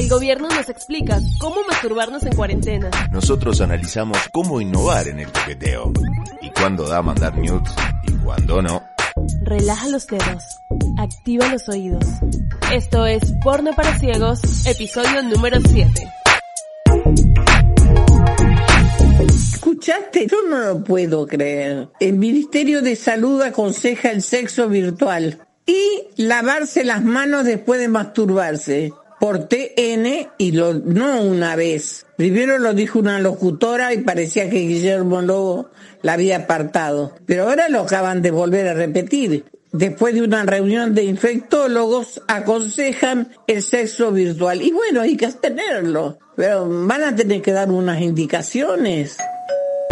El gobierno nos explica cómo masturbarnos en cuarentena. Nosotros analizamos cómo innovar en el toqueteo. Y cuándo da mandar nudes y cuándo no. Relaja los dedos. Activa los oídos. Esto es Porno para Ciegos, episodio número 7. ¿Escuchaste? Yo no lo puedo creer. El Ministerio de Salud aconseja el sexo virtual y lavarse las manos después de masturbarse por TN y lo, no una vez. Primero lo dijo una locutora y parecía que Guillermo Lobo la había apartado, pero ahora lo acaban de volver a repetir. Después de una reunión de infectólogos aconsejan el sexo virtual. Y bueno, hay que tenerlo, pero van a tener que dar unas indicaciones.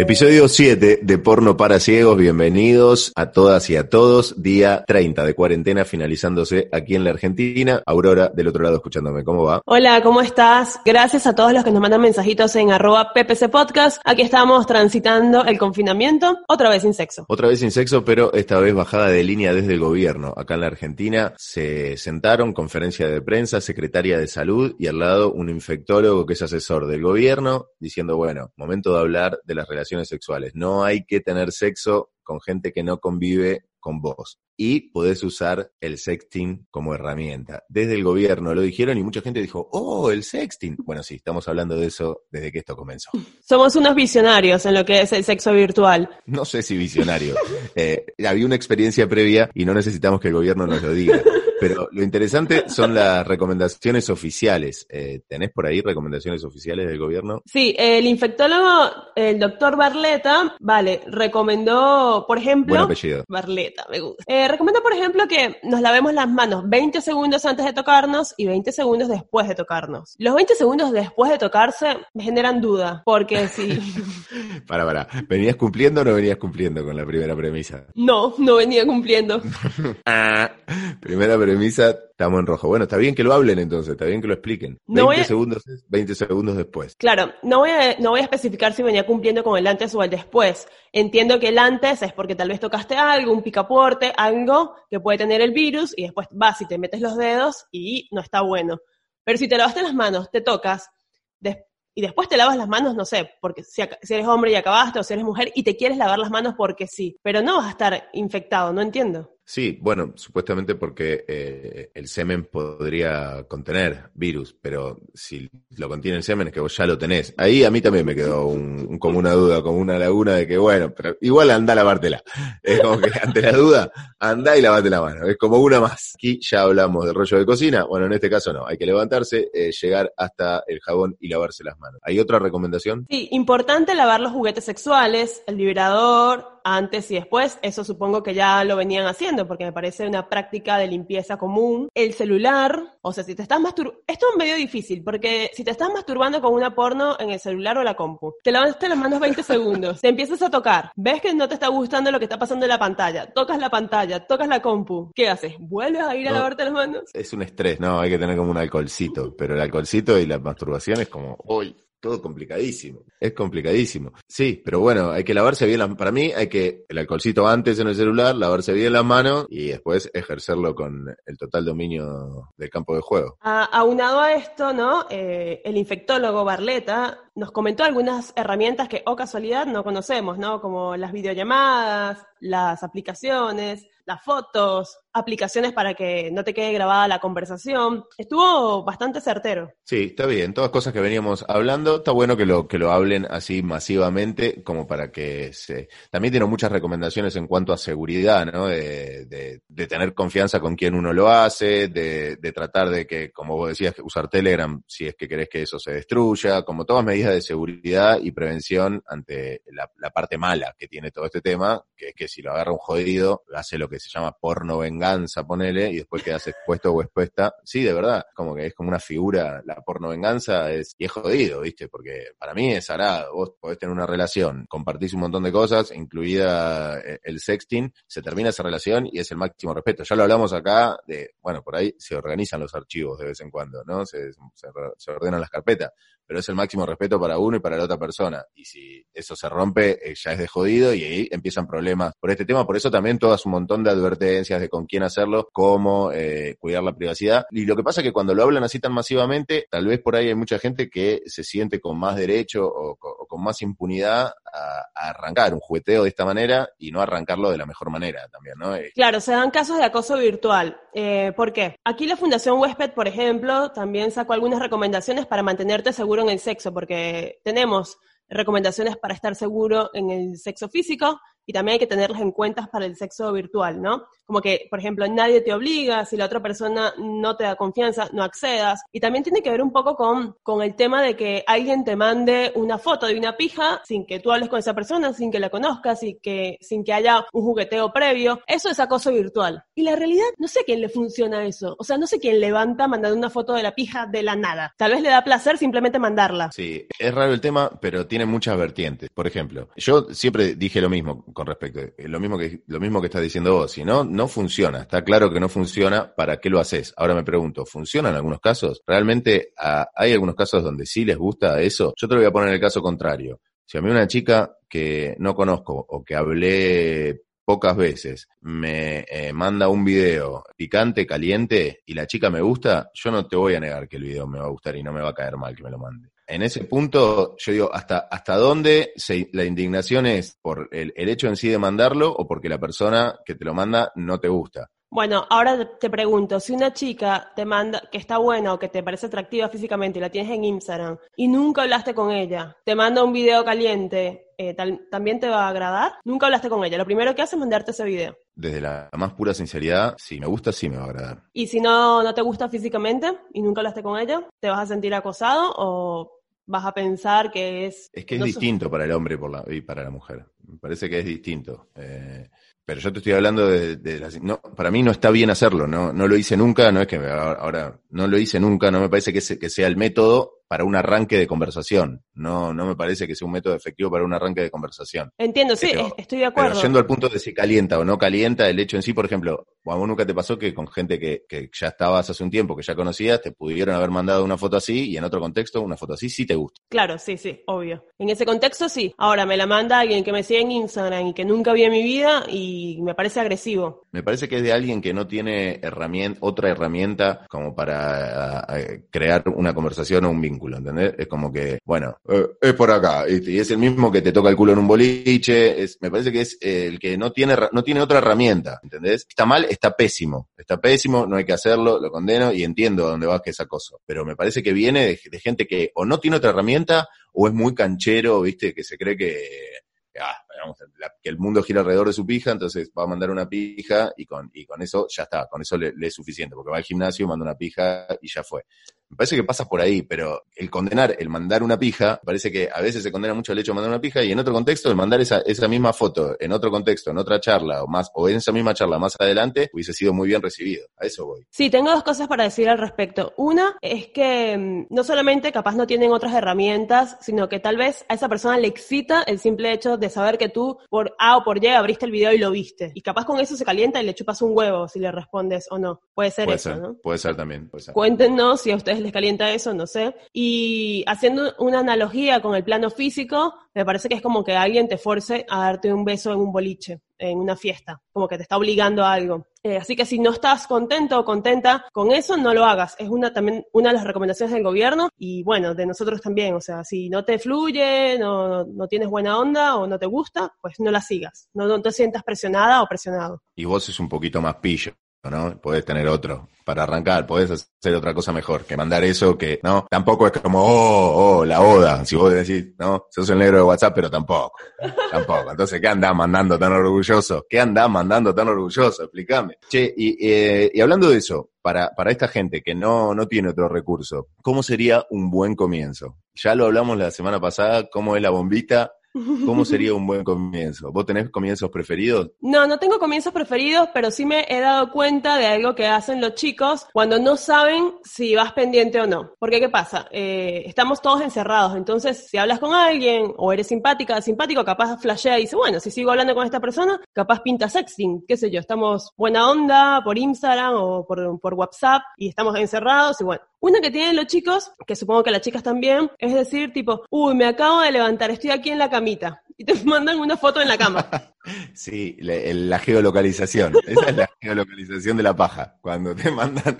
Episodio 7 de Porno para Ciegos, bienvenidos a todas y a todos. Día 30 de cuarentena finalizándose aquí en la Argentina. Aurora del otro lado escuchándome, ¿cómo va? Hola, ¿cómo estás? Gracias a todos los que nos mandan mensajitos en arroba PPC Podcast. Aquí estamos transitando el confinamiento, otra vez sin sexo. Otra vez sin sexo, pero esta vez bajada de línea desde el gobierno. Acá en la Argentina se sentaron, conferencia de prensa, secretaria de salud y al lado un infectólogo que es asesor del gobierno diciendo, bueno, momento de hablar de las relaciones sexuales. No hay que tener sexo con gente que no convive con vos. Y podés usar el sexting como herramienta. Desde el gobierno lo dijeron y mucha gente dijo, oh, el sexting. Bueno, sí, estamos hablando de eso desde que esto comenzó. Somos unos visionarios en lo que es el sexo virtual. No sé si visionario. Eh, había una experiencia previa y no necesitamos que el gobierno nos lo diga. Pero lo interesante son las recomendaciones oficiales. Eh, ¿Tenés por ahí recomendaciones oficiales del gobierno? Sí, el infectólogo, el doctor Barleta, vale, recomendó, por ejemplo... Buen apellido. Barleta, me gusta. Eh, recomendó, por ejemplo, que nos lavemos las manos 20 segundos antes de tocarnos y 20 segundos después de tocarnos. Los 20 segundos después de tocarse me generan duda, porque si... para, para. ¿Venías cumpliendo o no venías cumpliendo con la primera premisa? No, no venía cumpliendo. Ah, primera premisa, estamos en rojo. Bueno, está bien que lo hablen entonces, está bien que lo expliquen. No 20 voy a- segundos, 20 segundos después. Claro, no voy, a, no voy a especificar si venía cumpliendo con el antes o el después. Entiendo que el antes es porque tal vez tocaste algo, un picaporte, algo que puede tener el virus y después vas y te metes los dedos y no está bueno. Pero si te lavaste las manos, te tocas des- y después te lavas las manos, no sé, porque si, si eres hombre y acabaste o si eres mujer y te quieres lavar las manos porque sí, pero no vas a estar infectado, no entiendo. Sí, bueno, supuestamente porque eh, el semen podría contener virus, pero si lo contiene el semen es que vos ya lo tenés. Ahí a mí también me quedó un- como una duda, como una laguna de que, bueno, pero igual anda a lavártela. Es como que ante la duda, anda y lavate la mano. Es como una más. Aquí ya hablamos de rollo de cocina. Bueno, en este caso no. Hay que levantarse, eh, llegar hasta el jabón y lavarse las manos. ¿Hay otra recomendación? Sí, importante lavar los juguetes sexuales, el vibrador, antes y después. Eso supongo que ya lo venían haciendo porque me parece una práctica de limpieza común. El celular, o sea, si te estás masturbando, esto es medio difícil porque si te estás masturbando con una porno en el celular o la compu, te lavaste las manos 20 segundos, te empiezas a tocar, ves que no te está gustando lo que está pasando en la pantalla, tocas la pantalla, tocas la compu, ¿qué haces? ¿Vuelves a ir a No. lavarte las manos? Es un estrés, no, hay que tener como un alcoholcito, pero el alcoholcito y la masturbación es como, uy, todo complicadísimo, es complicadísimo. Sí, pero bueno, hay que lavarse bien las, para mí hay que, el alcoholcito antes en el celular, lavarse bien las manos y después ejercerlo con el total dominio del campo de juego. Aunado a esto, ¿no? Eh, el infectólogo Barleta nos comentó algunas herramientas que, o casualidad, no conocemos, ¿no? Como las videollamadas, las aplicaciones, las fotos, aplicaciones para que no te quede grabada la conversación. Estuvo bastante certero. Sí, está bien, todas cosas que veníamos hablando, está bueno que lo, que lo hablen así masivamente, como para que se... También tiene muchas recomendaciones en cuanto a seguridad, ¿no? De, tener confianza con quien uno lo hace, de, tratar de que, como vos decías, usar Telegram si es que querés que eso se destruya, como todas medidas de seguridad y prevención ante la, la parte mala que tiene todo este tema, que es que si lo agarra un jodido, hace lo que se llama porno venganza, ponele, y después quedas expuesto o expuesta. Sí, de verdad, como que es como una figura, la porno venganza es, y es jodido, ¿viste? Porque para mí es arado, vos podés tener una relación, compartís un montón de cosas, incluida eh, el sexting, se termina esa relación y es el máximo respeto. Ya lo hablamos acá de, bueno, por ahí se organizan los archivos de vez en cuando, ¿no? Se, se, ordenan las carpetas, pero es el máximo respeto respeto para uno y para la otra persona. Y si eso se rompe, eh, ya es de jodido y ahí empiezan problemas por este tema. Por eso también todas un montón de advertencias de con quién hacerlo, cómo eh, cuidar la privacidad. Y lo que pasa es que cuando lo hablan así tan masivamente, tal vez por ahí hay mucha gente que se siente con más derecho o, con más impunidad a, arrancar un jugueteo de esta manera y no arrancarlo de la mejor manera también, ¿no? Eh, claro, se dan casos de acoso virtual. Eh, ¿Por qué? Aquí la Fundación Huésped, por ejemplo, también sacó algunas recomendaciones para mantenerte seguro en el sexo, porque tenemos recomendaciones para estar seguro en el sexo físico, y también hay que tenerlas en cuenta para el sexo virtual, ¿no? Como que, por ejemplo, nadie te obliga, si la otra persona no te da confianza, no accedas. Y también tiene que ver un poco con, con el tema de que alguien te mande una foto de una pija sin que tú hables con esa persona, sin que la conozcas, que, sin que haya un jugueteo previo. Eso es acoso virtual. Y la realidad, no sé quién le funciona eso. O sea, no sé quién levanta mandando una foto de la pija de la nada. Tal vez le da placer simplemente mandarla. Sí, es raro el tema, pero tiene muchas vertientes. Por ejemplo, yo siempre dije lo mismo con respecto. Eh, lo mismo que, lo mismo que estás diciendo vos. Si no, no funciona. Está claro que no funciona. ¿Para qué lo haces? Ahora me pregunto, ¿funciona en algunos casos? ¿Realmente hay algunos casos donde sí les gusta eso? Yo te lo voy a poner el caso contrario. Si a mí una chica que no conozco o que hablé pocas veces me eh, manda un video picante, caliente y la chica me gusta, yo no te voy a negar que el video me va a gustar y no me va a caer mal que me lo mande en ese punto, yo digo, ¿hasta, hasta dónde la indignación es por el, hecho en sí de mandarlo o porque la persona que te lo manda no te gusta? Bueno, ahora te pregunto, si una chica te manda, que está buena o que te parece atractiva físicamente y la tienes en Instagram y nunca hablaste con ella, te manda un video caliente, eh, ¿también te va a agradar? Nunca hablaste con ella, lo primero que hace es mandarte ese video. Desde la más pura sinceridad, si me gusta, sí me va a agradar. ¿Y si no, no te gusta físicamente y nunca hablaste con ella, te vas a sentir acosado o vas a pensar que es... Es que es distinto para el hombre por la, y para la mujer. Me parece que es distinto. Eh, pero yo te estoy hablando de, no, para mí no está bien hacerlo, no, no lo hice nunca, no es que ahora no lo hice nunca, no me parece que, que sea el método para un arranque de conversación. No, no me parece que sea un método efectivo para un arranque de conversación. Entiendo, sí, estoy de acuerdo. Pero yendo al punto de si calienta o no calienta, el hecho en sí, por ejemplo, a vos nunca te pasó que con gente que, que ya estabas hace un tiempo, que ya conocías, te pudieron haber mandado una foto así y en otro contexto una foto así sí te gusta. Claro, sí, sí, obvio. En ese contexto sí. Ahora me la manda alguien que me sigue en Instagram y que nunca vi en mi vida y me parece agresivo. Me parece que es de alguien que no tiene herramienta, otra herramienta como para crear una conversación o un vínculo. ¿Entendés? Es como que, bueno, eh, es por acá, y es el mismo que te toca el culo en un boliche, es, me parece que es el que no tiene, no tiene otra herramienta, ¿entendés? Está mal, está pésimo, está pésimo, no hay que hacerlo, lo condeno y entiendo dónde va que es acoso, pero me parece que viene de, gente que o no tiene otra herramienta o es muy canchero, viste, que se cree que, ah, que el mundo gira alrededor de su pija, entonces va a mandar una pija y con, y con eso ya está, con eso le, le, es suficiente, porque va al gimnasio, manda una pija y ya fue. Me parece que pasa por ahí, pero el condenar, el mandar una pija, parece que a veces se condena mucho el hecho de mandar una pija y en otro contexto el mandar esa, esa misma foto, en otro contexto, en otra charla o más, o en esa misma charla más adelante, hubiese sido muy bien recibido. A eso voy. Sí, tengo dos cosas para decir al respecto. Una es que mm, no solamente capaz no tienen otras herramientas, sino que tal vez a esa persona le excita el simple hecho de saber que tú por A o por Y abriste el video y lo viste. Y capaz con eso se calienta y le chupas un huevo si le respondes o no. Puede ser eso, ¿no? Puede ser también. Puede ser. Cuéntenos si a ustedes les calienta eso, no sé. Y haciendo una analogía con el plano físico, me parece que es como que alguien te force a darte un beso en un boliche, en una fiesta, como que te está obligando a algo. Eh, así que si no estás contento o contenta con eso, no lo hagas. Es una también una de las recomendaciones del gobierno y bueno, de nosotros también. O sea, si no te fluye, no, no tienes buena onda o no te gusta, pues no la sigas. No, no te sientas presionada o presionado. Y vos es un poquito más pillo. ¿No? Puedes tener otro para arrancar, puedes hacer otra cosa mejor que mandar eso que, ¿no? Tampoco es como, oh, oh, la oda, si vos decís, ¿no? Sos el negro de WhatsApp, pero tampoco, tampoco. Entonces, ¿qué andás mandando tan orgulloso? ¿Qué andás mandando tan orgulloso? Explícame. Che, y, eh, y hablando de eso, para, para esta gente que no, no tiene otro recurso, ¿cómo sería un buen comienzo? Ya lo hablamos la semana pasada, cómo es la bombita, ¿Cómo sería un buen comienzo? ¿Vos tenés comienzos preferidos? No, no tengo comienzos preferidos, pero sí me he dado cuenta de algo que hacen los chicos cuando no saben si vas pendiente o no. Porque, ¿qué pasa? Eh, estamos todos encerrados, entonces si hablas con alguien o eres simpática, simpático, capaz flashea y dice, bueno, si sigo hablando con esta persona, capaz pinta sexting, qué sé yo, estamos buena onda por Instagram o por, por WhatsApp y estamos encerrados y bueno, Una que tienen los chicos, que supongo que las chicas también, es decir, tipo, uy, me acabo de levantar, estoy aquí en la camita. Y te mandan una foto en la cama. Sí, la, la geolocalización. Esa es la geolocalización de la paja. Cuando te mandan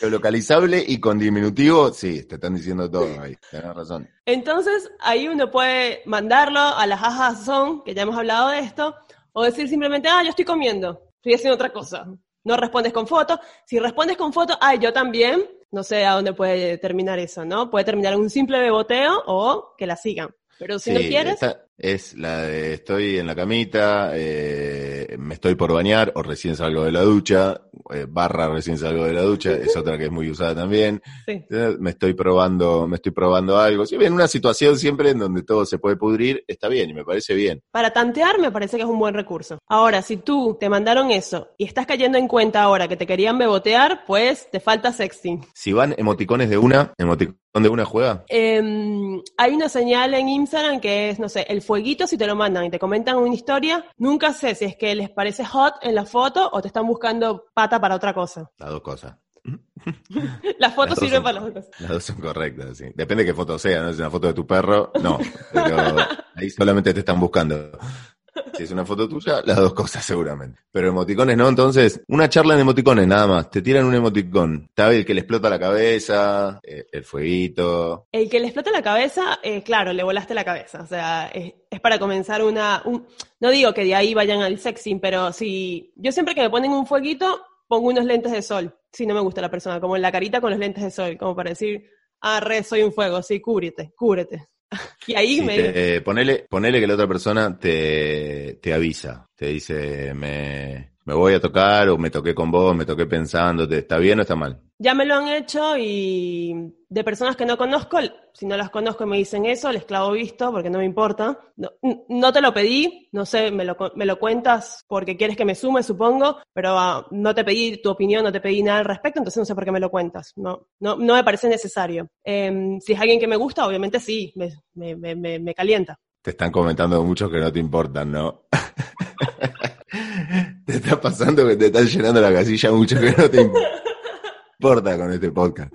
geolocalizable y con diminutivo, sí, te están diciendo todo ahí. Tienes razón. Entonces, ahí uno puede mandarlo a las jajas son, que ya hemos hablado de esto, o decir simplemente, ah, yo estoy comiendo, estoy haciendo otra cosa. No respondes con foto. Si respondes con foto, ah, yo también, no sé a dónde puede terminar eso, ¿no? Puede terminar un simple beboteo o que la sigan. Pero si no quieres, es la de estoy en la camita, eh, me estoy por bañar o recién salgo de la ducha, eh, barra recién salgo de la ducha, es otra que es muy usada también. sí. Eh, Me estoy probando, me estoy probando algo. Si bien una situación siempre en donde todo se puede pudrir, está bien y me parece bien. Para tantear me parece que es un buen recurso. Ahora, si tú te mandaron eso y estás cayendo en cuenta ahora que te querían bebotear, pues te falta sexting. Si van emoticones de una, emoticón de una juega. Em, hay una señal en Instagram que es, no sé, el fueguito si te lo mandan y te comentan una historia. Nunca sé si es que les parece hot en la foto o te están buscando pata para otra cosa. Las dos cosas. Las fotos Las sirven son- para las dos cosas. Las dos son correctas, sí. Depende de qué foto sea, ¿no? Si es una foto de tu perro, no. Pero ahí solamente te están buscando. Si es una foto tuya, las dos cosas seguramente. Pero emoticones no, entonces, una charla en emoticones nada más. Te tiran un emoticón. Está el que le explota la cabeza, eh, el fueguito. El que le explota la cabeza, eh, claro, le volaste la cabeza. O sea, es, es para comenzar una... un- no digo que de ahí vayan al sexing, pero si... Yo siempre que me ponen un fueguito, pongo unos lentes de sol. Si no me gusta la persona, como en la carita con los lentes de sol, como para decir, ah, re, soy un fuego, sí, cúbrete, cúbrete. y ahí Sí, me... te- ponele, ponele que la otra persona te, te avisa, te dice, me, me voy a tocar o me toqué con vos, me toqué pensándote, ¿está bien o está mal? Ya me lo han hecho y de personas que no conozco, si no las conozco me dicen eso, les clavo visto porque no me importa. No, no te lo pedí, no sé, me lo, me lo cuentas porque quieres que me sume, supongo, pero ah, no te pedí tu opinión, no te pedí nada al respecto, entonces no sé por qué me lo cuentas. No, no, no me parece necesario. Em, si es alguien que me gusta, obviamente sí, me, me- me calienta. Te están comentando muchos que no te importan, ¿no? te está pasando que te están llenando la casilla mucho que no te importa con este podcast.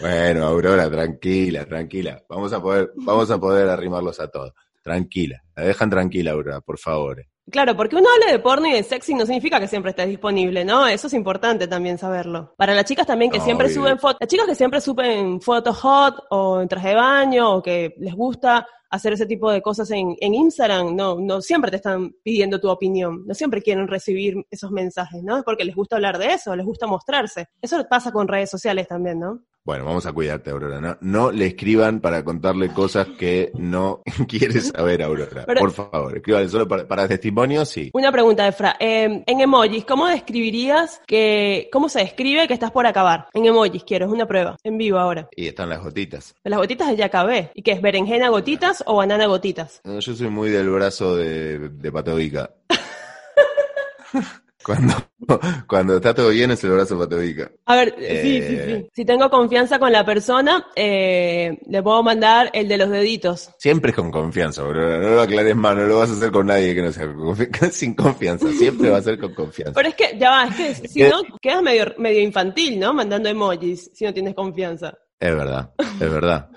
Bueno, Aurora, tranquila, tranquila. Vamos a poder, vamos a poder arrimarlos a todos. Tranquila. La dejan tranquila, Aurora, por favor. Claro, porque uno hable de porno y de sexy no significa que siempre estés disponible, ¿no? Eso es importante también saberlo. Para las chicas también que No, siempre obvio. suben fotos, las chicas que siempre suben fotos hot o en traje de baño o que les gusta hacer ese tipo de cosas en, en Instagram, no, no siempre te están pidiendo tu opinión, no siempre quieren recibir esos mensajes, ¿no? Es porque les gusta hablar de eso, les gusta mostrarse. Eso pasa con redes sociales también, ¿no? Bueno, vamos a cuidarte, Aurora. No, no le escriban para contarle cosas que no quieres saber, Aurora. Pero- por favor, escriban solo para, para testimonios, sí. Una pregunta, Efra. Eh, en emojis, ¿cómo describirías que, cómo se describe que estás por acabar? En emojis, quiero, es una prueba, en vivo ahora. Y están las gotitas. Las gotitas ya acabé. ¿Y qué es? ¿Berenjena gotitas o banana gotitas? No, yo soy muy del brazo de, de Patovica. cuando, cuando está todo bien es el brazo Patovica. A ver, sí, sí, Eh. sí. Si tengo confianza con la persona, eh, le puedo mandar el de los deditos. Siempre es con confianza, Aurora. No lo aclares más, no lo vas a hacer con nadie que no sea confi- sin confianza. Siempre va a ser con confianza. Pero es que, ya va, es que si no, quedas medio, medio infantil, ¿no? Mandando emojis, si no tienes confianza. Es verdad, es verdad.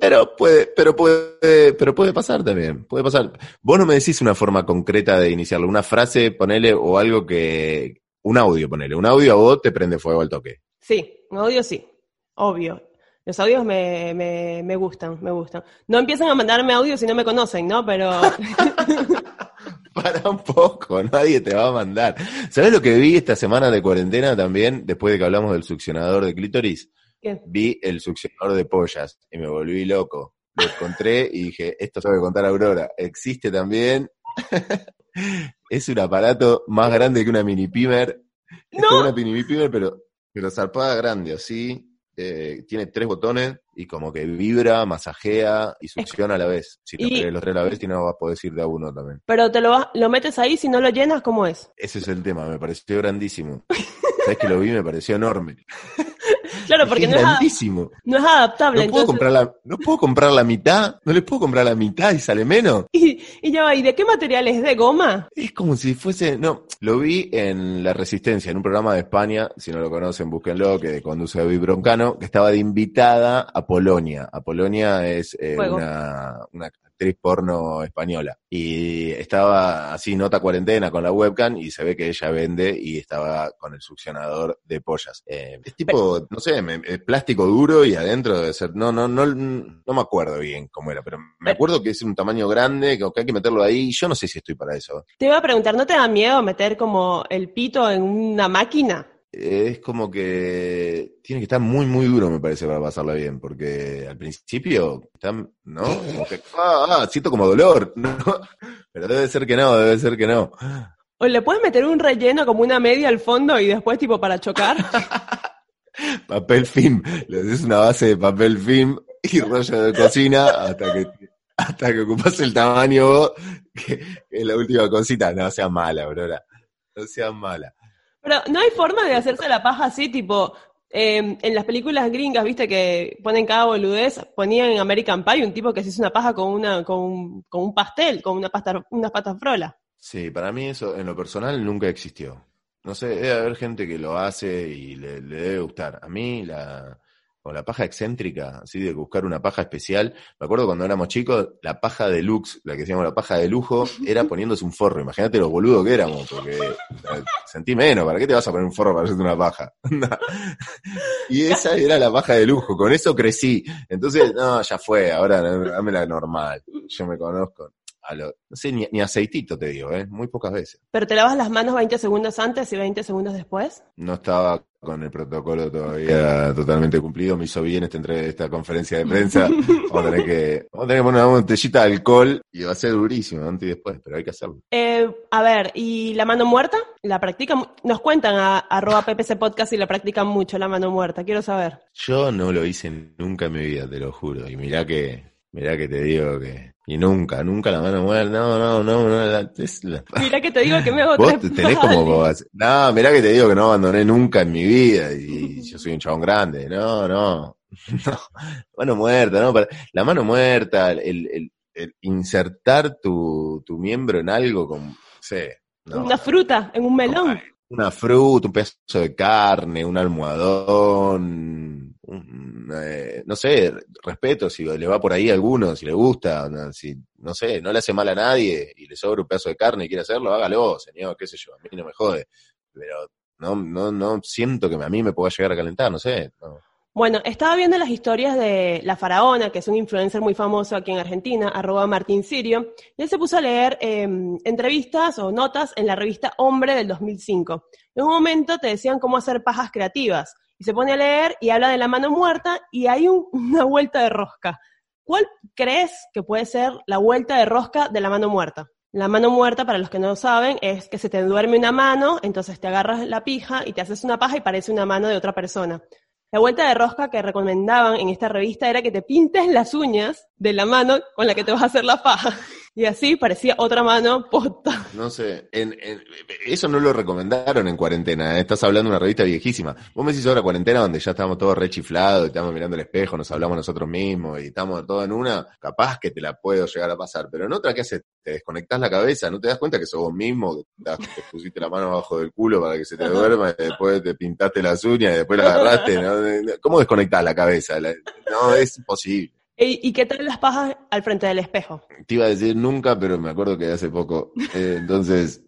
Pero puede, pero puede, pero puede pasar también, puede pasar. Vos no me decís una forma concreta de iniciarlo, una frase, ponele, o algo que, un audio, ponele, un audio a vos te prende fuego al toque. Sí, un audio sí, obvio. Los audios me, me, me gustan, me gustan. No empiezan a mandarme audios si no me conocen, ¿no? Pero Para un poco, nadie te va a mandar. ¿Sabés lo que vi esta semana de cuarentena también, después de que hablamos del succionador de clítoris? ¿Qué? Vi el succionador de pollas y me volví loco. Lo encontré y dije, esto tengo que contar a Aurora. Existe también. es un aparato más grande que una mini pimer. Es ¡No! como una mini pimer, pero, pero zarpada grande, así. Eh, tiene tres botones y como que vibra, masajea y succiona a la vez. Si te Y- los tres a la vez, si no vas a poder ir de a uno también. Pero te lo, vas- lo metes ahí, si no lo llenas, ¿cómo es? Ese es el tema, me pareció grandísimo. Sabes que lo vi, me pareció enorme. Claro, porque es no es, grandísimo. no es adaptable. No puedo, entonces- comprar la, no puedo comprar la mitad, no le puedo comprar la mitad y sale menos. Y, y ya va, ¿y de qué material es? ¿De goma? Es como si fuese, no, lo vi en La Resistencia, en un programa de España, si no lo conocen, búsquenlo, que conduce David Broncano, que estaba de invitada a Polonia. A Polonia es eh, una, una actriz porno española. Y estaba así, nota cuarentena con la webcam, y se ve que ella vende y estaba con el succionador de pollas. Eh, es tipo, no sé, me- es plástico duro y adentro debe ser, no, no, no, no me acuerdo bien cómo era, pero me acuerdo que es un tamaño grande, que hay que meterlo ahí, yo no sé si estoy para eso. Te iba a preguntar, ¿no te da miedo meter como el pito en una máquina? Es como que tiene que estar muy, muy duro, me parece, para pasarla bien, porque al principio, está, ¿no? Como que, ah, ah, siento como dolor, ¿no? Pero debe ser que no, debe ser que no. ¿O le puedes meter un relleno como una media al fondo y después tipo para chocar? Papel film, le haces una base de papel film y rollo de cocina hasta que hasta que ocupas el tamaño vos, que, que es la última cosita. No sea mala, Aurora. No sea mala. Pero no hay forma de hacerse la paja así, tipo, eh, en las películas gringas, viste, que ponen cada boludez, ponían en American Pie un tipo que se hizo una paja con una, con, un- con un pastel, con una pasta, unas patas frolas. Sí, para mí eso en lo personal nunca existió. No sé, debe haber gente que lo hace y le, le debe gustar. A mí la, con la paja excéntrica, así de buscar una paja especial, me acuerdo cuando éramos chicos, la paja deluxe, la que decíamos la paja de lujo, era poniéndose un forro. Imagínate lo boludo que éramos, porque sentí menos, ¿para qué te vas a poner un forro para hacerte una paja? y esa era la paja de lujo, con eso crecí. Entonces, no, ya fue, ahora dame la normal. Yo me conozco. A lo- no sé, ni, ni aceitito te digo, ¿eh? Muy pocas veces. Pero te lavas las manos 20 segundos antes y 20 segundos después. No estaba con el protocolo todavía totalmente cumplido. Me hizo bien esta, esta conferencia de prensa. Vamos a tener que, vamos a tener que poner una botellita de alcohol y va a ser durísimo antes y después, pero hay que hacerlo. Eh, a ver, ¿y la mano muerta? ¿La practican? Nos cuentan a arroba PPC Podcast si la practican mucho, la mano muerta. Quiero saber. Yo no lo hice nunca en mi vida, te lo juro. Y mirá que, mirá que te digo que, y nunca, nunca la mano muerta, no, no, no, no, la- es la- Mira que te digo que me hago Vos tenés como... No, mirá que te digo que no abandoné nunca en mi vida y yo soy un chabón grande. No, no. no. Mano muerta, ¿no? La mano muerta, el, el- el insertar tu, tu miembro en algo con... No sé. No. Una fruta en un melón. Una fruta, un pedazo de carne, un almohadón, eh, no sé, respeto si le va por ahí a alguno, si le gusta, no, si, no sé, no le hace mal a nadie y le sobra un pedazo de carne y quiere hacerlo, hágalo, señor, qué sé yo, a mí no me jode. Pero no, no, no siento que a mí me pueda llegar a calentar, no sé. no. Bueno, estaba viendo las historias de La Faraona, que es un influencer muy famoso aquí en Argentina, arroba Martín Sirio, y él se puso a leer eh, entrevistas o notas en la revista Hombre del 2005. En un momento te decían cómo hacer pajas creativas, y se pone a leer y habla de la mano muerta, y hay un- una vuelta de rosca. ¿Cuál crees que puede ser la vuelta de rosca de la mano muerta? La mano muerta, para los que no lo saben, es que se te duerme una mano, entonces te agarras la pija y te haces una paja y parece una mano de otra persona. La vuelta de rosca que recomendaban en esta revista era que te pintes las uñas de la mano con la que te vas a hacer la paja. Y así parecía otra mano posta. No sé, en, en- eso no lo recomendaron en cuarentena, ¿eh? estás hablando de una revista viejísima. Vos me decís ahora cuarentena donde ya estamos todos rechiflados, y estamos mirando el espejo, nos hablamos nosotros mismos y estamos todos en una, capaz que te la puedo llegar a pasar, pero en otra, ¿qué haces? Te desconectás la cabeza, no te das cuenta que sos vos mismo, que te te pusiste la mano abajo del culo para que se te duerma, y después te pintaste las uñas y después la agarraste, ¿no? ¿Cómo desconectás la cabeza? No, es imposible. ¿Y, qué tal las pajas al frente del espejo? Te iba a decir nunca, pero me acuerdo que hace poco. Eh, entonces,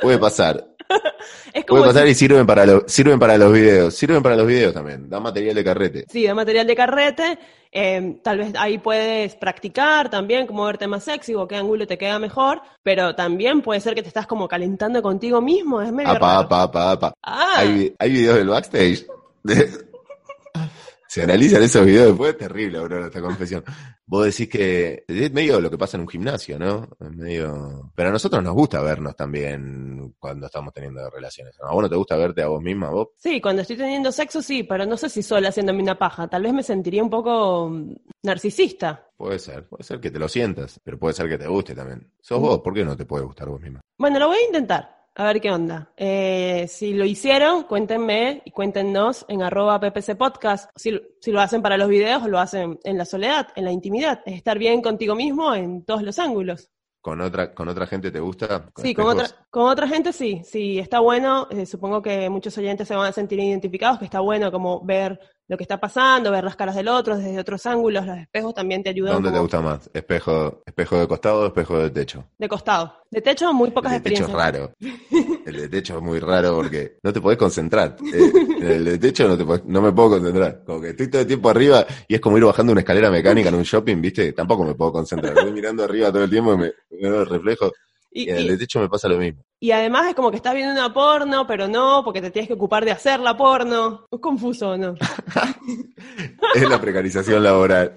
puede pasar. Es como Puede pasar y sirven para, los sirven para los videos. Sirven para los videos también. Da material de carrete. Sí, de material de carrete. eh, tal vez ahí puedes practicar también cómo verte más sexy o qué ángulo te queda mejor, pero también puede ser que te estás como calentando contigo mismo, es medio Apa, raro. apa, apa, apa. Ah, Hay, hay videos del backstage. Se analizan esos videos después, es terrible, bro, esta confesión. Vos decís que es medio lo que pasa en un gimnasio, ¿no? Es medio... Pero a nosotros nos gusta vernos también cuando estamos teniendo relaciones. ¿A vos no te gusta verte a vos misma, vos? sí, cuando estoy teniendo sexo sí, pero no sé si sola haciéndome una paja, tal vez me sentiría un poco mm, narcisista. Puede ser, puede ser que te lo sientas, pero puede ser que te guste también. Sos vos, ¿por qué no te puede gustar vos misma? Bueno, lo voy a intentar. A ver qué onda. Eh, si lo hicieron, cuéntenme y cuéntenos en arroba ppc podcast. Si, si lo hacen para los videos o lo hacen en la soledad, en la intimidad. Es estar bien contigo mismo en todos los ángulos. ¿Con otra, ¿Con otra gente te gusta? sí, con otra, con otra gente sí. Sí, está bueno. Eh, supongo que muchos oyentes se van a sentir identificados, que está bueno como ver lo que está pasando, ver las caras del otro desde otros ángulos, los espejos también te ayudan. ¿Dónde te gusta más? ¿Espejo, ¿Espejo de costado o espejo de techo? De costado. De techo, muy pocas el de experiencias. techo es raro. El de techo es muy raro porque no te podés concentrar. Eh, el de techo no, te podés- no me puedo concentrar. Como que estoy todo el tiempo arriba y es como ir bajando una escalera mecánica en un shopping, ¿viste? Tampoco me puedo concentrar. Voy mirando arriba todo el tiempo y me, me veo el reflejo. Y, Y en el de techo me pasa lo mismo. y además es como que estás viendo una porno, pero no, porque te tienes que ocupar de hacer la porno. Es confuso, ¿no? Es la precarización laboral.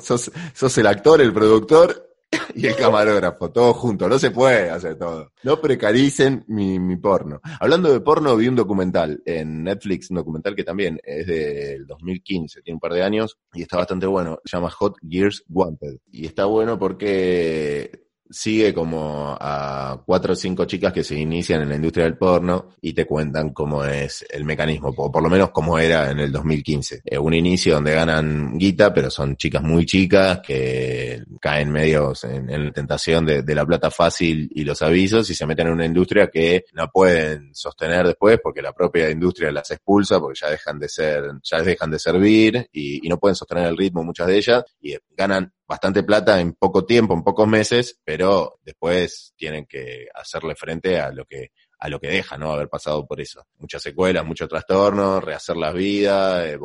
Sos el actor, el productor y el camarógrafo, todo junto. No se puede hacer todo. No precaricen mi, mi porno. Hablando de porno, vi un documental en Netflix, un documental que también es del 2015, tiene un par de años y está bastante bueno. Se llama Hot Gears Wanted. Y está bueno porque sigue como a cuatro o cinco chicas que se inician en la industria del porno y te cuentan cómo es el mecanismo, o por lo menos cómo era en el 2015. Eh, un inicio donde ganan guita, pero son chicas muy chicas que caen medios en, en la tentación de, de la plata fácil y los avisos y se meten en una industria que no pueden sostener después porque la propia industria las expulsa porque ya dejan de ser, ya dejan de servir y, y no pueden sostener el ritmo muchas de ellas y ganan bastante plata en poco tiempo, en pocos meses, pero después tienen que hacerle frente a lo que a lo que deja, ¿no? Haber pasado por eso. Muchas secuelas, mucho trastorno, rehacer las vidas, eh,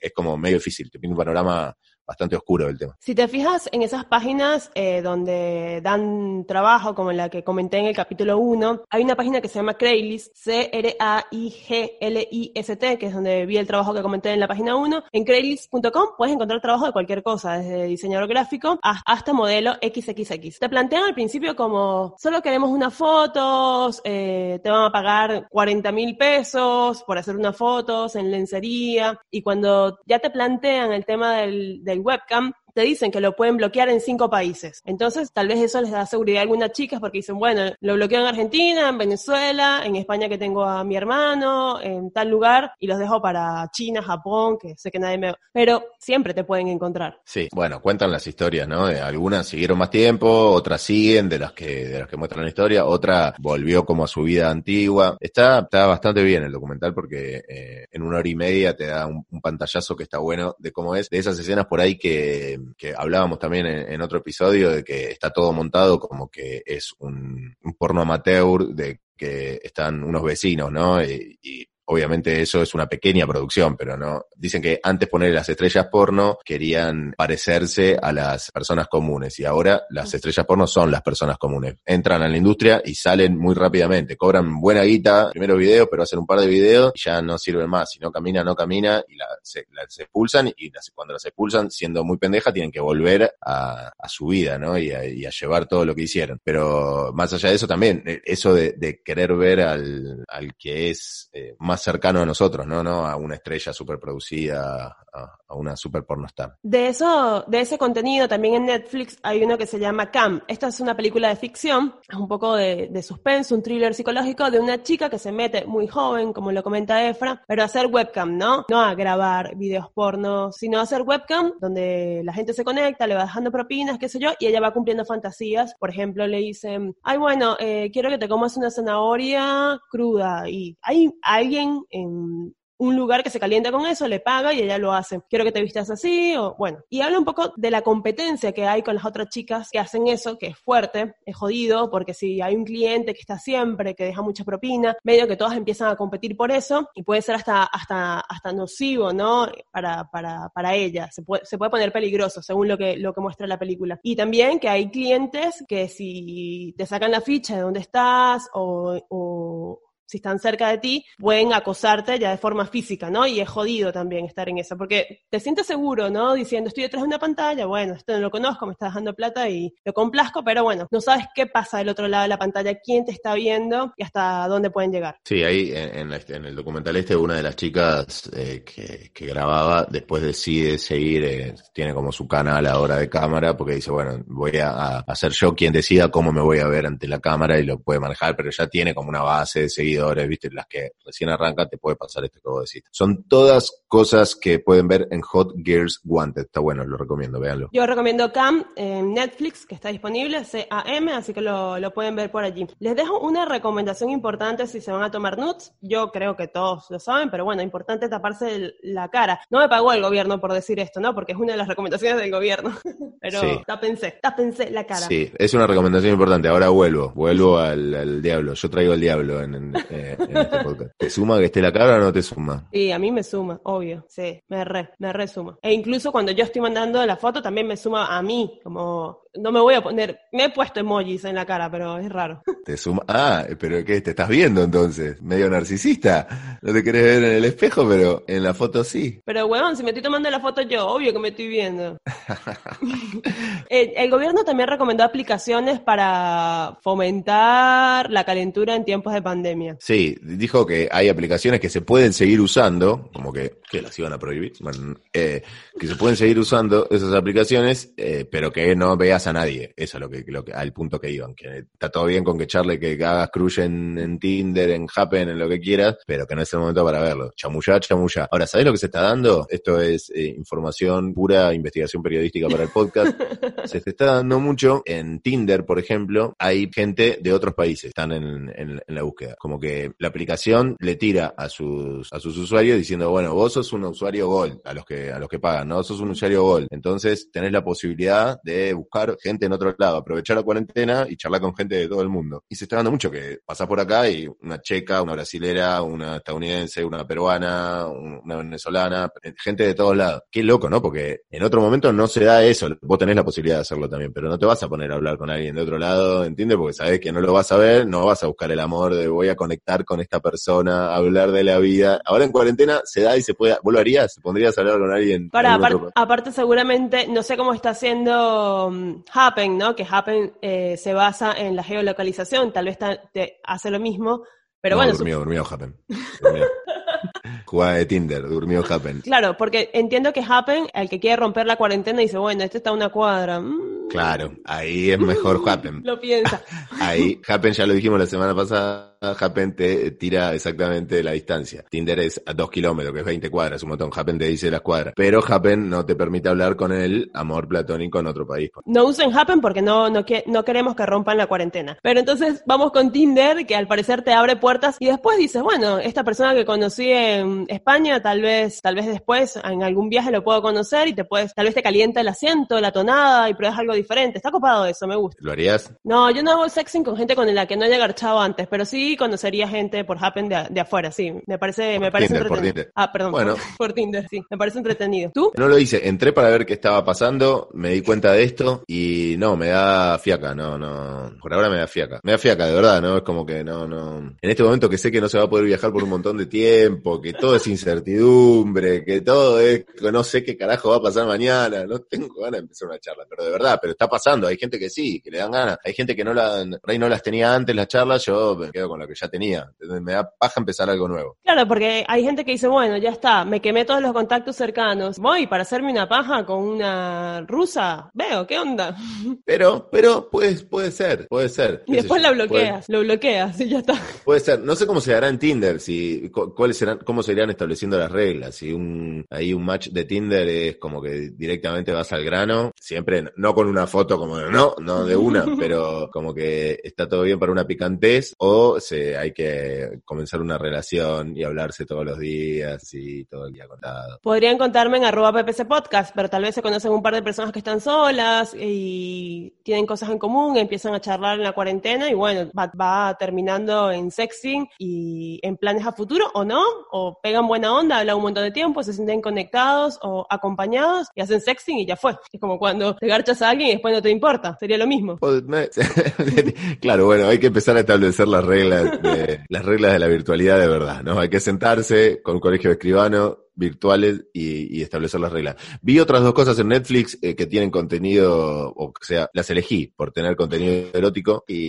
es, como medio difícil, te un panorama bastante oscuro del tema. Si te fijas en esas páginas eh, donde dan trabajo, como la que comenté en el capítulo 1, hay una página que se llama Craigslist, C-R-A-I-G-L-I-S-T, que es donde vi el trabajo que comenté en la página 1. En Craigslist.com puedes encontrar trabajo de cualquier cosa, desde diseñador gráfico hasta modelo XXX. Te plantean al principio como, solo queremos unas fotos, eh, te van a pagar 40 mil pesos por hacer unas fotos en lencería, y cuando ya te plantean el tema del webcam, te dicen que lo pueden bloquear en cinco países. Entonces, tal vez eso les da seguridad a algunas chicas porque dicen, bueno, lo bloqueo en Argentina, en Venezuela, en España que tengo a mi hermano, en tal lugar, y los dejo para China, Japón, que sé que nadie me... Pero siempre te pueden encontrar. Sí, bueno, cuentan las historias, ¿no? De algunas siguieron más tiempo, otras siguen de las que, de las que muestran la historia, otra volvió como a su vida antigua. Está, está bastante bien el documental porque eh, en una hora y media te da un pantallazo que está bueno de cómo es, de esas escenas por ahí que, que hablábamos también en, otro episodio, de que está todo montado como que es un, porno amateur, de que están unos vecinos, ¿no? Y Obviamente eso es una pequeña producción, pero no. Dicen que antes poner las estrellas porno querían parecerse a las personas comunes y ahora las estrellas porno son las personas comunes. Entran a la industria y salen muy rápidamente. Cobran buena guita, primero videos, pero hacen un par de videos y ya no sirven más. Si no camina, no camina y la, se, expulsan y las- cuando las expulsan, siendo muy pendeja, tienen que volver a, a su vida, ¿no? Y a, y a llevar todo lo que hicieron. Pero más allá de eso también, eh, eso de, de querer ver al, al que es eh, más cercano a nosotros, ¿no? No a una estrella super producida, a, una super pornostar. De eso, de ese contenido, también en Netflix hay uno que se llama Cam. Esta es una película de ficción, es un poco de, de suspenso, un thriller psicológico de una chica que se mete muy joven, como lo comenta Efra, pero a hacer webcam, ¿no? No a grabar videos porno, sino a hacer webcam, donde la gente se conecta, le va dejando propinas, qué sé yo, y ella va cumpliendo fantasías. Por ejemplo, le dicen, ay, bueno, eh, quiero que te comas una zanahoria cruda, y hay alguien en un lugar que se calienta con eso, le paga y ella lo hace. Quiero que te vistas así, o bueno. Y habla un poco de la competencia que hay con las otras chicas que hacen eso, que es fuerte, es jodido, porque si hay un cliente que está siempre, que deja mucha propina, medio que todas empiezan a competir por eso, y puede ser hasta, hasta, hasta nocivo, ¿no? Para, para, para ella. Se puede, se puede poner peligroso, según lo que, lo que muestra la película. Y también que hay clientes que si te sacan la ficha de dónde estás, o, o si están cerca de ti, pueden acosarte ya de forma física, ¿no? Y es jodido también estar en eso, porque te sientes seguro, ¿no? Diciendo, estoy detrás de una pantalla, bueno, esto no lo conozco, me está dejando plata y lo complazco, pero bueno, no sabes qué pasa del otro lado de la pantalla, quién te está viendo y hasta dónde pueden llegar. Sí, ahí en, en el documental este, una de las chicas eh, que, que, grababa, después decide seguir, eh, tiene como su canal ahora de cámara, porque dice, bueno, voy a, a, ser yo quien decida cómo me voy a ver ante la cámara y lo puede manejar, pero ya tiene como una base de seguidores, viste, las que recién arrancan te puede pasar esto que vos decís. Son todas cosas que pueden ver en Hot Gears Wanted. Está bueno, lo recomiendo, véanlo. Yo recomiendo Cam en Netflix, que está disponible, C-A-M, así que lo, lo pueden ver por allí. Les dejo una recomendación importante si se van a tomar nudes. Yo creo que todos lo saben, pero bueno, importante taparse la cara. No me pagó el gobierno por decir esto, ¿no? Porque es una de las recomendaciones del gobierno. pero sí. tápense, tápense la cara. Sí, es una recomendación importante. Ahora vuelvo, vuelvo al, diablo. Yo traigo al diablo en, eh, en, este podcast. ¿Te suma que esté la cara o no te suma? Sí, a mí me suma, obvio. Sí, me re, me re suma. E incluso cuando yo estoy mandando la foto también me suma a mí, como no me voy a poner, me he puesto emojis en la cara, pero es raro. Te suma, ah, pero ¿qué? ¿Te estás viendo entonces? Medio narcisista. No te querés ver en el espejo, pero en la foto sí. Pero weón, si me estoy tomando la foto yo, obvio que me estoy viendo. el, el, gobierno también recomendó aplicaciones para fomentar la calentura en tiempos de pandemia. Sí, dijo que hay aplicaciones que se pueden seguir usando, como que, que las iban a prohibir, bueno, eh, que se pueden seguir usando esas aplicaciones, eh, pero que no veas a nadie. Eso es lo que, lo que, al punto que iban, que está todo bien con que charle que hagas crush en, Tinder, en Happen, en lo que quieras, pero que no es el momento para verlo. Chamullá, chamullá. Ahora, ¿sabés lo que se está dando? Esto es eh, información pura, investigación periodística para el podcast. se está dando mucho en Tinder, por ejemplo, hay gente de otros países, están en, en, la búsqueda. Como que la aplicación le tira a sus, a sus usuarios diciendo, bueno, vos sos un usuario Gold, a los que, a los que pagan, ¿no? Sos un usuario Gold. Entonces tenés la posibilidad de buscar gente en otro lado, aprovechar la cuarentena y charlar con gente de todo el mundo. Y se está dando mucho que pasás por acá y una checa, una brasilera, una estadounidense, una peruana, una venezolana, gente de todos lados. Qué loco, ¿no? Porque en otro momento no se da eso. Vos tenés la posibilidad de hacerlo también, pero no te vas a poner a hablar con alguien de otro lado, ¿entiendes? Porque sabés que no lo vas a ver, no vas a buscar el amor de voy a conectar con esta persona, hablar de la vida. Ahora en cuarentena se da y se puede. ¿Vos lo harías? ¿Pondrías a hablar con alguien? Para, aparte, seguramente, no sé cómo está haciendo um, Happen, ¿no? Que Happen eh, se basa en la geolocalización, tal vez te hace lo mismo, pero bueno. Durmió, durmió Happen. Jugada de Tinder, durmió Happen. Claro, porque entiendo que Happen, el que quiere romper la cuarentena, dice, bueno, este está a una cuadra. Mm. Claro, ahí es mejor Happen. lo piensa. ahí, Happen ya lo dijimos la semana pasada, Happen te tira exactamente la distancia. Tinder es a dos kilómetros, que es 20 cuadras, un montón. Happen te dice las cuadras. Pero Happen no te permite hablar con el amor platónico en otro país. No usen Happen porque no, no, no queremos que rompan la cuarentena. Pero entonces vamos con Tinder, que al parecer te abre puertas y después dices, bueno, esta persona que conocí en España, tal vez, tal vez después en algún viaje lo puedo conocer y te puedes, tal vez te calienta el asiento, la tonada y pruebas algo diferente. Está copado eso, me gusta. ¿Lo harías? No, yo no hago sexing con gente con la que no haya garchado antes, pero sí conocería gente por Happen de, afuera, sí. Me parece, me parece entretenido. Ah, perdón. Bueno. Por, Tinder, sí. Me parece entretenido. ¿Tú? No lo hice. Entré para ver qué estaba pasando, me di cuenta de esto y no, me da fiaca, no, no. Por ahora me da fiaca. Me da fiaca, de verdad, ¿no? Es como que no, no. En este momento que sé que no se va a poder viajar por un montón de tiempo, que todo es incertidumbre, que todo es, no sé qué carajo va a pasar mañana, no tengo ganas de empezar una charla, pero de verdad, pero está pasando, hay gente que sí, que le dan ganas, hay gente que no la, no las tenía antes las charlas, yo me quedo con lo que ya tenía me da paja empezar algo nuevo. Claro, porque hay gente que dice, bueno, ya está, me quemé todos los contactos cercanos, voy para hacerme una paja con una rusa, veo, ¿qué onda? Pero, pero puede, puede ser, puede ser. Y después la bloqueas, lo bloqueas y ya está. Puede ser, no sé cómo se hará en Tinder, si, cuáles serán, cómo se irán estableciendo las reglas, si un, hay un match de Tinder es como que directamente vas al grano, siempre, no con una foto como de, no, no de una, pero como que está todo bien para una picantez, o se, hay que comenzar una relación y hablarse todos los días y todo el día contado. Podrían contarme en arroba PPC Podcast, pero tal vez se conocen un par de personas que están solas y tienen cosas en común, empiezan a charlar en la cuarentena y bueno, va, terminando en sexting y en planes a futuro o no, o pegan buena onda, hablan un montón de tiempo, se sienten conectados o acompañados y hacen sexting y ya fue. Es como cuando te garchas a alguien y después no te importa, sería lo mismo. claro, bueno, hay que empezar a establecer las reglas de, las reglas de la virtualidad de verdad, ¿no? Hay que sentarse con un colegio de escribano, virtuales y, y, establecer las reglas. Vi otras dos cosas en Netflix eh, que tienen contenido, o sea, las elegí por tener contenido erótico y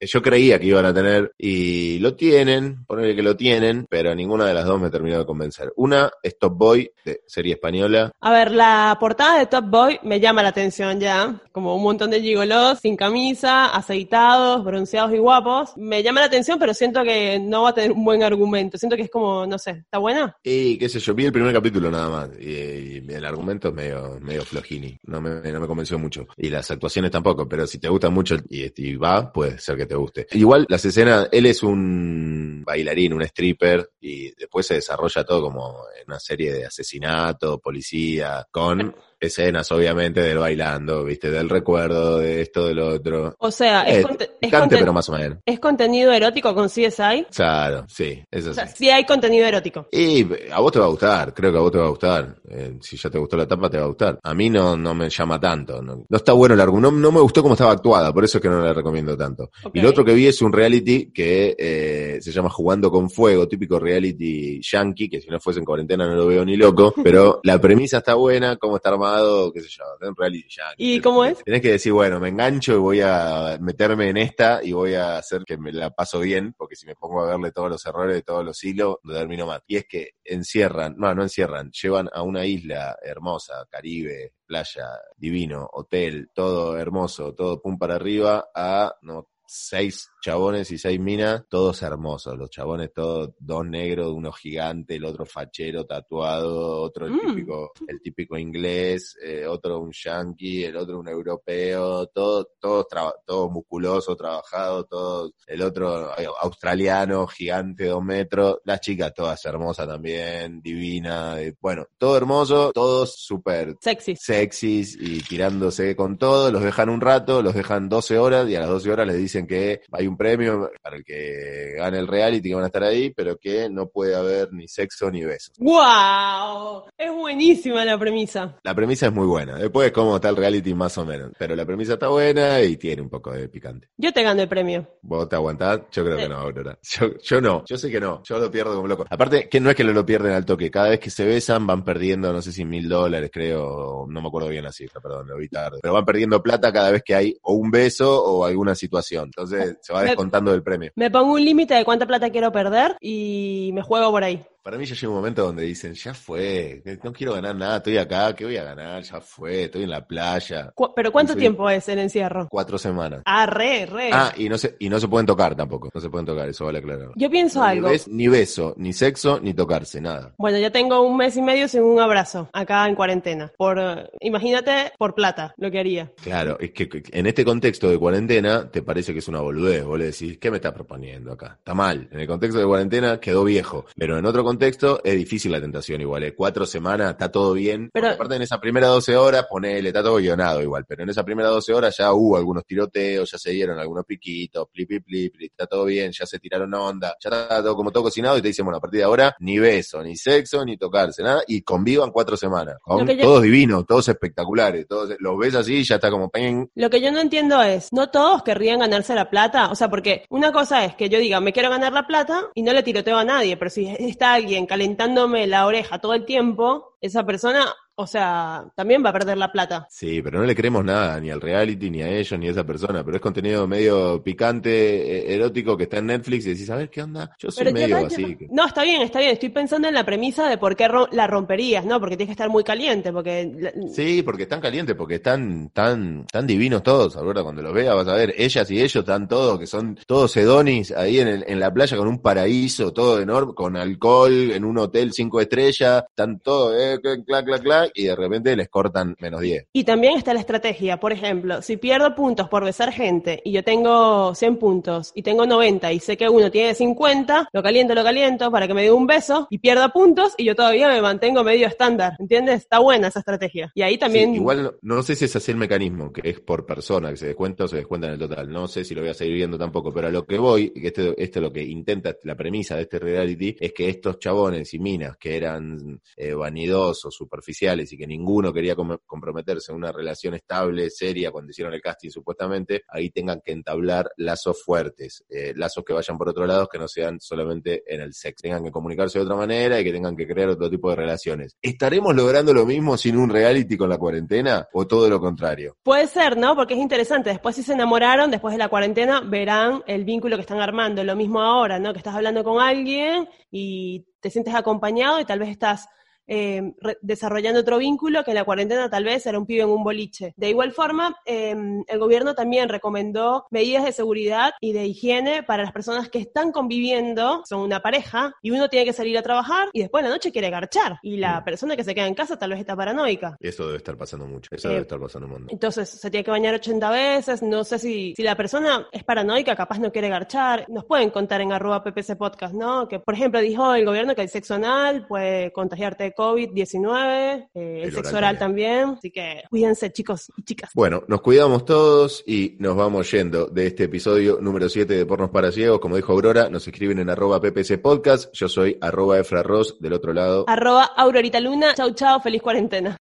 yo creía que iban a tener y lo tienen, ponerle que lo tienen, pero ninguna de las dos me terminó de convencer. Una es Top Boy, de serie española. A ver, la portada de Top Boy me llama la atención ya, como un montón de gigolos sin camisa, aceitados, bronceados y guapos. Me llama la atención, pero siento que no va a tener un buen argumento. Siento que es como, no sé, ¿está buena? Y qué sé yo, vi el primer capítulo nada más y, el argumento es medio, medio flojini, no me, no me convenció mucho. Y las actuaciones tampoco, pero si te gusta mucho y, y va, puede ser que te guste. Igual las escenas, él es un bailarín, un stripper y después se desarrolla todo como en una serie de asesinato, policía, con escenas, obviamente, del bailando, viste, del recuerdo, de esto, del otro. O sea, es, es pero más o menos. ¿Es contenido erótico con CSI? Claro, sí, eso o sea, sí. hay contenido erótico. Y a vos te va a gustar, creo que a vos te va a gustar. Eh, si ya te gustó la tapa, te va a gustar. A mí no, no me llama tanto. No, está bueno el argumento, no, me gustó cómo estaba actuada, por eso es que no la recomiendo tanto. Y lo otro que vi es un reality que eh, se llama Jugando con Fuego, típico reality yankee, que si no fuese en cuarentena no lo veo ni loco, pero la premisa está buena, cómo está armado qué sé yo, un reality ¿Y cómo es? Tenés que decir, bueno, me engancho y voy a meterme en esta y voy a hacer que me la paso bien, porque si me pongo a verle todos los errores de todos los hilos, lo termino mal. Y es que encierran, no, no encierran, llevan a una isla hermosa, Caribe, playa, divino, hotel, todo hermoso, todo pum para arriba, a no seis chabones y seis minas, todos hermosos. Los chabones todos, dos negros, uno gigante, el otro fachero tatuado, otro el mm. típico, el típico inglés, eh, otro un yankee, el otro un europeo, todos, todos, todo musculoso, trabajado, todos, el otro eh, australiano, gigante, dos metros, las chicas todas hermosas también, divina, eh, bueno, todo hermoso, todos súper sexy. sexys y tirándose con todo, los dejan un rato, los dejan 12 horas y a las 12 horas les dicen que hay un premio para el que gane el reality que van a estar ahí, pero que no puede haber ni sexo ni besos. ¡Wow! Es buenísima la premisa. La premisa es muy buena. Después cómo está el reality más o menos. Pero la premisa está buena y tiene un poco de picante. Yo te gano el premio. ¿Vos te aguantás? Yo creo que no, Aurora. Yo, no. Yo sé que no. Yo lo pierdo como loco. Aparte, que no es que lo, lo pierden al toque. Cada vez que se besan van perdiendo, no sé si mil dólares, creo. No me acuerdo bien la cifra, perdón, lo vi tarde. Pero van perdiendo plata cada vez que hay o un beso o alguna situación. Entonces se va descontando del premio. Me pongo un límite de cuánta plata quiero perder y me juego por ahí. Para mí ya llega un momento donde dicen, ya fue, no quiero ganar nada, estoy acá, ¿qué voy a ganar? Ya fue, estoy en la playa. ¿Pero cuánto tiempo es el encierro? Cuatro semanas. Ah, re, re. Ah, y no se, y no se pueden tocar tampoco, no se pueden tocar, eso vale aclarar. Yo pienso algo. Ni, beso, ni sexo, ni tocarse, nada. Bueno, ya tengo un mes y medio sin un abrazo, acá en cuarentena. Por, imagínate, por plata, lo que haría. Claro, es que en este contexto de cuarentena, te parece que es una boludez, vos le decís, ¿qué me estás proponiendo acá? Está mal. En el contexto de cuarentena quedó viejo, pero en otro contexto es difícil la tentación igual, ¿eh? Cuatro semanas, está todo bien. Pero aparte en esa primera 12 horas, ponele, está todo guionado igual, pero en esa primera 12 horas ya hubo algunos tiroteos, ya se dieron algunos piquitos, plip, plip, plip, está todo bien, ya se tiraron onda, ya está todo como todo cocinado y te dicen, bueno, a partir de ahora, ni beso, ni sexo, ni tocarse, nada, y convivan cuatro semanas. Todos divinos, todos espectaculares, todos los ves así y ya está como pen. Lo que yo no entiendo es, no todos querrían ganarse la plata, o sea, porque una cosa es que yo diga, me quiero ganar la plata y no le tiroteo a nadie, pero si está alguien calentando la oreja todo el tiempo, esa persona o sea, también va a perder la plata. Sí, pero no le creemos nada, ni al reality, ni a ellos, ni a esa persona. Pero es contenido medio picante, eh, erótico, que está en Netflix y decís, a ver, ¿qué onda? Yo soy medio así. No, está bien, está bien. Estoy pensando en la premisa de por qué la romperías, ¿no? Porque tienes que estar muy caliente, porque... Sí, porque están calientes, porque están tan, tan divinos todos, ahora cuando los veas vas a ver, ellas y ellos están todos, que son todos sedonis ahí en, en la playa con un paraíso, todo enorme, con alcohol, en un hotel cinco estrellas, están todos, eh, clac, clac, clac y de repente les cortan menos 10. Y también está la estrategia, por ejemplo, si pierdo puntos por besar gente y yo tengo 100 puntos y tengo 90 y sé que uno tiene 50, lo caliento, lo caliento para que me dé un beso y pierda puntos y yo todavía me mantengo medio estándar, ¿entiendes? Está buena esa estrategia. Y ahí también... igual no, sé si es así el mecanismo, que es por persona, que se descuenta o se descuenta en el total. No sé si lo voy a seguir viendo tampoco, pero a lo que voy, que este, este lo que intenta, la premisa de este reality, es que estos chabones y minas que eran eh, vanidosos, superficiales, y que ninguno quería comprometerse en una relación estable, seria, cuando hicieron el casting supuestamente, ahí tengan que entablar lazos fuertes, eh, lazos que vayan por otro lado, que no sean solamente en el sexo, tengan que comunicarse de otra manera y que tengan que crear otro tipo de relaciones. ¿Estaremos logrando lo mismo sin un reality con la cuarentena o todo lo contrario? Puede ser, ¿no? Porque es interesante. Después si se enamoraron, después de la cuarentena, verán el vínculo que están armando. Lo mismo ahora, ¿no? Que estás hablando con alguien y te sientes acompañado y tal vez estás eh, desarrollando otro vínculo que en la cuarentena tal vez era un pibe en un boliche. De igual forma, em, el gobierno también recomendó medidas de seguridad y de higiene para las personas que están conviviendo, son una pareja, y uno tiene que salir a trabajar y después de la noche quiere garchar. Y la mm. persona que se queda en casa tal vez está paranoica. Eso debe estar pasando mucho, eso debe eh, estar pasando montón. Entonces, se tiene que bañar 80 veces, no sé si, si la persona es paranoica, capaz no quiere garchar. Nos pueden contar en arroba ppc podcast, ¿no? Que, por ejemplo, dijo el gobierno que el sexo anal puede contagiarte COVID-19, eh, el, sexo oral también. Así que cuídense, chicos y chicas. Bueno, nos cuidamos todos y nos vamos yendo de este episodio número 7 de Pornos para Ciegos. Como dijo Aurora, nos escriben en arroba ppc podcast. Yo soy arroba efra del otro lado. Arroba Aurorita Luna. Chau, chau. Feliz cuarentena.